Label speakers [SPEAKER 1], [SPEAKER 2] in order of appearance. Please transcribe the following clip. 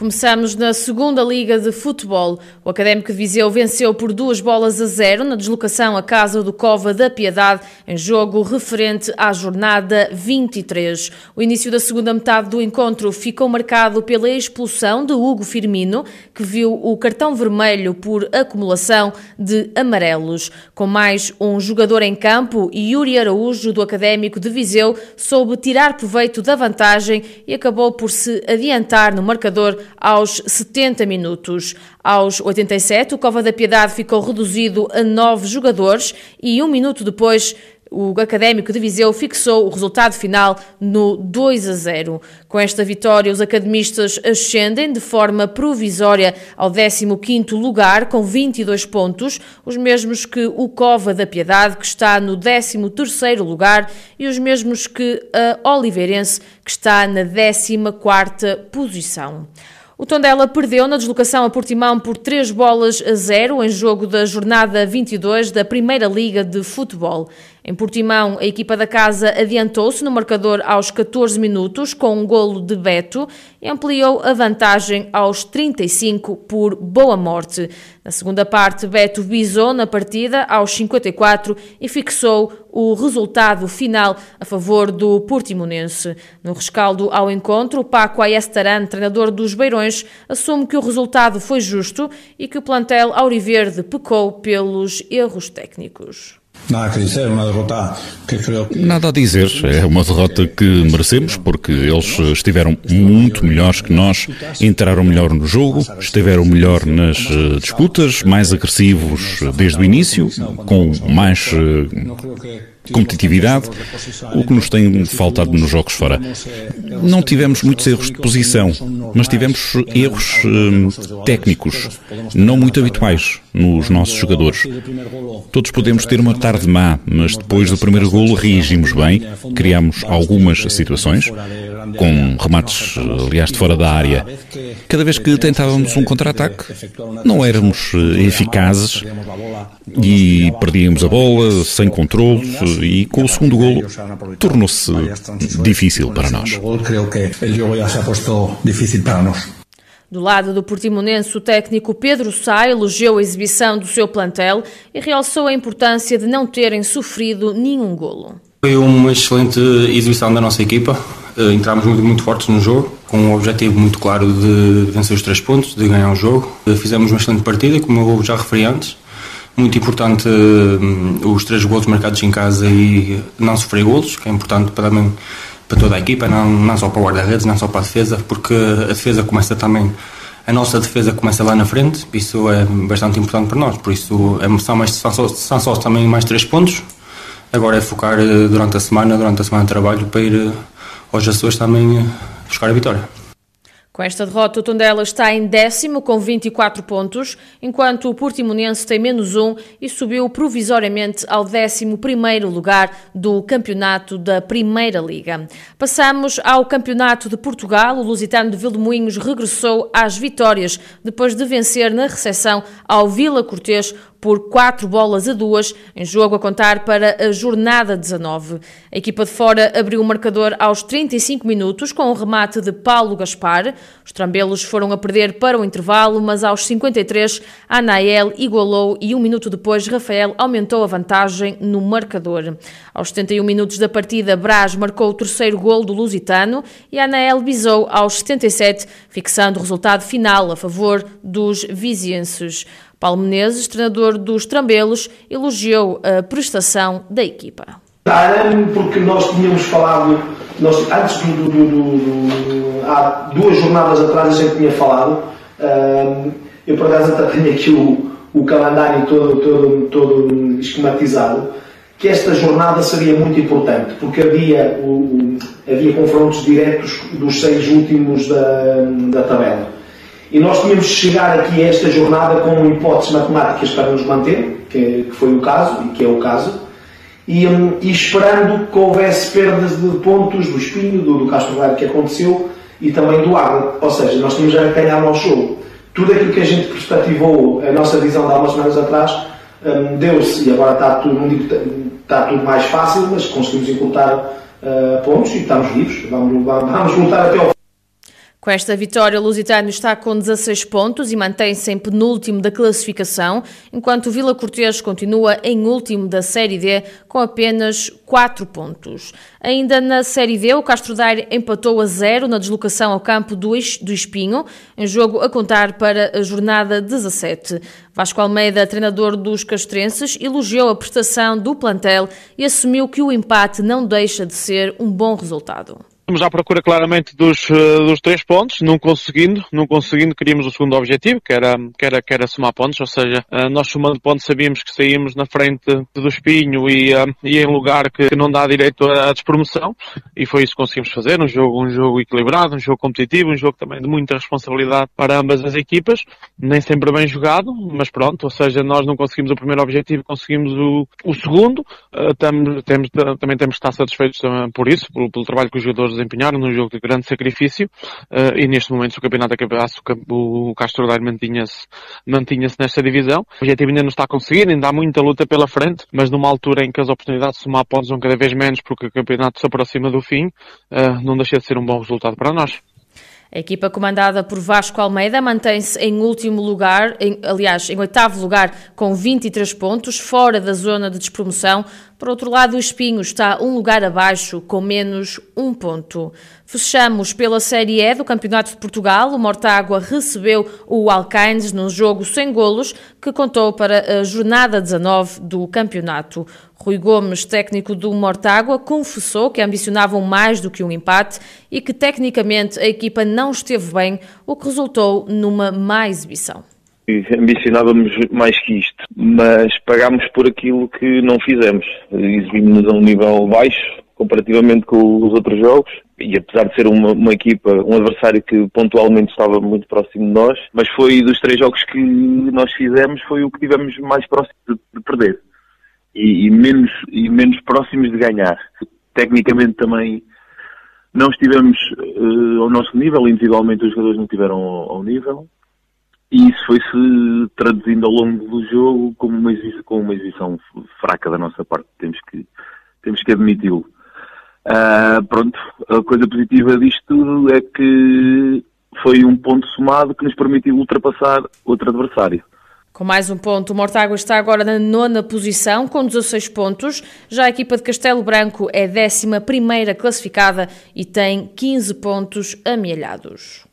[SPEAKER 1] Começamos na segunda Liga de Futebol. O Académico de Viseu venceu por duas bolas a zero na deslocação à casa do Cova da Piedade, em jogo referente à jornada 23. O início da segunda metade do encontro ficou marcado pela expulsão de Hugo Firmino, que viu o cartão vermelho por acumulação de amarelos. Com mais um jogador em campo, Yuri Araújo, do Académico de Viseu, soube tirar proveito da vantagem e acabou por se adiantar no marcador aos 70 minutos. Aos 87, o Cova da Piedade ficou reduzido a nove jogadores e um minuto depois o Académico de Viseu fixou o resultado final no 2 a 0. Com esta vitória, os academistas ascendem de forma provisória ao 15º lugar com 22 pontos, os mesmos que o Cova da Piedade, que está no 13º lugar, e os mesmos que a Oliveirense, que está na 14ª posição. O Tondela perdeu na deslocação a Portimão por 3 bolas a 0 em jogo da jornada 22 da Primeira Liga de Futebol. Em Portimão, a equipa da casa adiantou-se no marcador aos 14 minutos com um golo de Beto e ampliou a vantagem aos 35 por boa morte. Na segunda parte, Beto visou na partida aos 54 e fixou o resultado final a favor do Portimonense. No rescaldo ao encontro, Paco Ayestaran, treinador dos Beirões, assume que o resultado foi justo e que o plantel auriverde pecou pelos erros técnicos.
[SPEAKER 2] Nada a dizer,
[SPEAKER 3] é uma derrota que merecemos porque eles estiveram muito melhores que nós, entraram melhor no jogo, estiveram melhor nas eh, disputas, mais agressivos desde o início, com mais eh, competitividade, o que nos tem faltado nos jogos fora. Não tivemos muitos erros de posição, mas tivemos erros eh, técnicos, não muito habituais nos nossos jogadores. Todos podemos ter uma tarde má, mas depois do primeiro golo reagimos bem, criamos algumas situações, com remates, aliás, de fora da área. Cada vez que tentávamos um contra-ataque, não éramos eh, eficazes e perdíamos a bola sem controle e com o segundo golo tornou-se difícil para nós.
[SPEAKER 1] Do lado do Portimonense, o técnico Pedro Sá elogiou a exibição do seu plantel e realçou a importância de não terem sofrido nenhum golo.
[SPEAKER 4] Foi uma excelente exibição da nossa equipa. Eh, entramos muito, muito fortes no jogo, com um objetivo muito claro de vencer os três pontos, de ganhar o jogo. Eh, fizemos uma excelente partida, como eu já referi antes. Muito importante eh, os três golos marcados em casa e não sofrer golos, que é importante para também para toda a equipa, não, não só para o guarda-redes, não só para a defesa, porque a defesa começa também, a nossa defesa começa lá na frente, isso é bastante importante para nós, por isso é, são, mais, são, só, são só também mais três pontos, agora é focar eh, durante a semana, durante a semana de trabalho, para ir eh, aos Açores também buscar a vitória.
[SPEAKER 1] Com esta derrota, o Tondela está em décimo com 24 pontos, enquanto o Portimonense tem menos um e subiu provisoriamente ao décimo primeiro lugar do campeonato da Primeira Liga. Passamos ao Campeonato de Portugal. O Lusitano de Vilmoinhos regressou às vitórias depois de vencer na recepção ao Vila Cortês por 4 bolas a 2, em jogo a contar para a jornada 19. A equipa de fora abriu o marcador aos 35 minutos com o um remate de Paulo Gaspar. Os trambelos foram a perder para o intervalo, mas aos 53 Anael igualou e um minuto depois Rafael aumentou a vantagem no marcador. Aos 71 minutos da partida, Braz marcou o terceiro gol do Lusitano e Anael bisou aos 77, fixando o resultado final a favor dos vizienses. Paulo Menezes, treinador dos Trambelos, elogiou a prestação da equipa.
[SPEAKER 5] Porque nós tínhamos falado, nós, antes do, do, do, do, há duas jornadas atrás a gente tinha falado, eu por acaso até tenho aqui o, o calendário todo, todo, todo esquematizado, que esta jornada seria muito importante, porque havia, o, havia confrontos diretos dos seis últimos da, da tabela. E nós tínhamos de chegar aqui a esta jornada com hipóteses matemáticas para nos manter, que, que foi o caso e que é o caso, e, um, e esperando que houvesse perdas de pontos do Espinho, do, do Castro Velho que aconteceu e também do Água. Ou seja, nós tínhamos a ganhar ao jogo. Tudo aquilo que a gente perspectivou, a nossa visão de há umas semanas atrás, um, deu-se e agora está tudo, não digo, está tudo mais fácil, mas conseguimos encurtar uh, pontos e estamos vivos. Vamos, vamos lutar até ao
[SPEAKER 1] com esta vitória, o Lusitano está com 16 pontos e mantém-se em penúltimo da classificação, enquanto o Vila Cortês continua em último da Série D com apenas 4 pontos. Ainda na Série D, o Castro Daire empatou a zero na deslocação ao campo do Espinho, em jogo a contar para a jornada 17. Vasco Almeida, treinador dos castrenses, elogiou a prestação do plantel e assumiu que o empate não deixa de ser um bom resultado.
[SPEAKER 6] Estamos à procura claramente dos, eh, dos três pontos, não conseguindo, não conseguindo, queríamos o segundo objetivo, que era, que era, que era somar pontos, ou seja, eh, nós somando pontos sabíamos que saímos na frente do Espinho e, eh, e em lugar que não dá direito à despromoção, e foi isso que conseguimos fazer, um jogo, um jogo equilibrado, um jogo competitivo, um jogo também de muita responsabilidade para ambas as equipas, nem sempre bem jogado, mas pronto, ou seja, nós não conseguimos o primeiro objetivo, conseguimos o, o segundo, temos, temos, também temos que estar satisfeitos por isso, pelo, pelo trabalho que os jogadores desempenharam num jogo de grande sacrifício uh, e neste momento se o campeonato acabasse o Castro Daire mantinha-se mantinha-se nesta divisão. O objetivo ainda não está a conseguir, ainda há muita luta pela frente, mas numa altura em que as oportunidades de somar pontos vão cada vez menos porque o campeonato se aproxima do fim, uh, não deixa de ser um bom resultado para nós.
[SPEAKER 1] A equipa comandada por Vasco Almeida mantém-se em último lugar, em, aliás, em oitavo lugar, com 23 pontos, fora da zona de despromoção. Por outro lado, o Espinho está um lugar abaixo, com menos um ponto. Fechamos pela Série E do Campeonato de Portugal. O Mortágua recebeu o Alcaines num jogo sem golos, que contou para a jornada 19 do campeonato. Rui Gomes, técnico do Mortágua, confessou que ambicionavam mais do que um empate e que tecnicamente a equipa não esteve bem, o que resultou numa má exibição.
[SPEAKER 7] Ambicionávamos mais que isto, mas pagámos por aquilo que não fizemos. Exibimos-nos a um nível baixo comparativamente com os outros jogos e apesar de ser uma, uma, equipa, um adversário que pontualmente estava muito próximo de nós, mas foi dos três jogos que nós fizemos, foi o que tivemos mais próximo de, de perder e, e, menos, e menos próximos de ganhar. Tecnicamente também não estivemos uh, ao nosso nível, individualmente os jogadores não estiveram ao, ao nível, e isso foi-se traduzindo ao longo do jogo como uma, exibição, como uma exibição fraca da nossa parte, temos que, temos que admiti-lo. Uh, pronto, a coisa positiva disto tudo é que foi um ponto somado que nos permitiu ultrapassar outro adversário.
[SPEAKER 1] Com mais um ponto, o Mortágua está agora na nona posição, com 16 pontos. Já a equipa de Castelo Branco é décima primeira classificada e tem 15 pontos amealhados.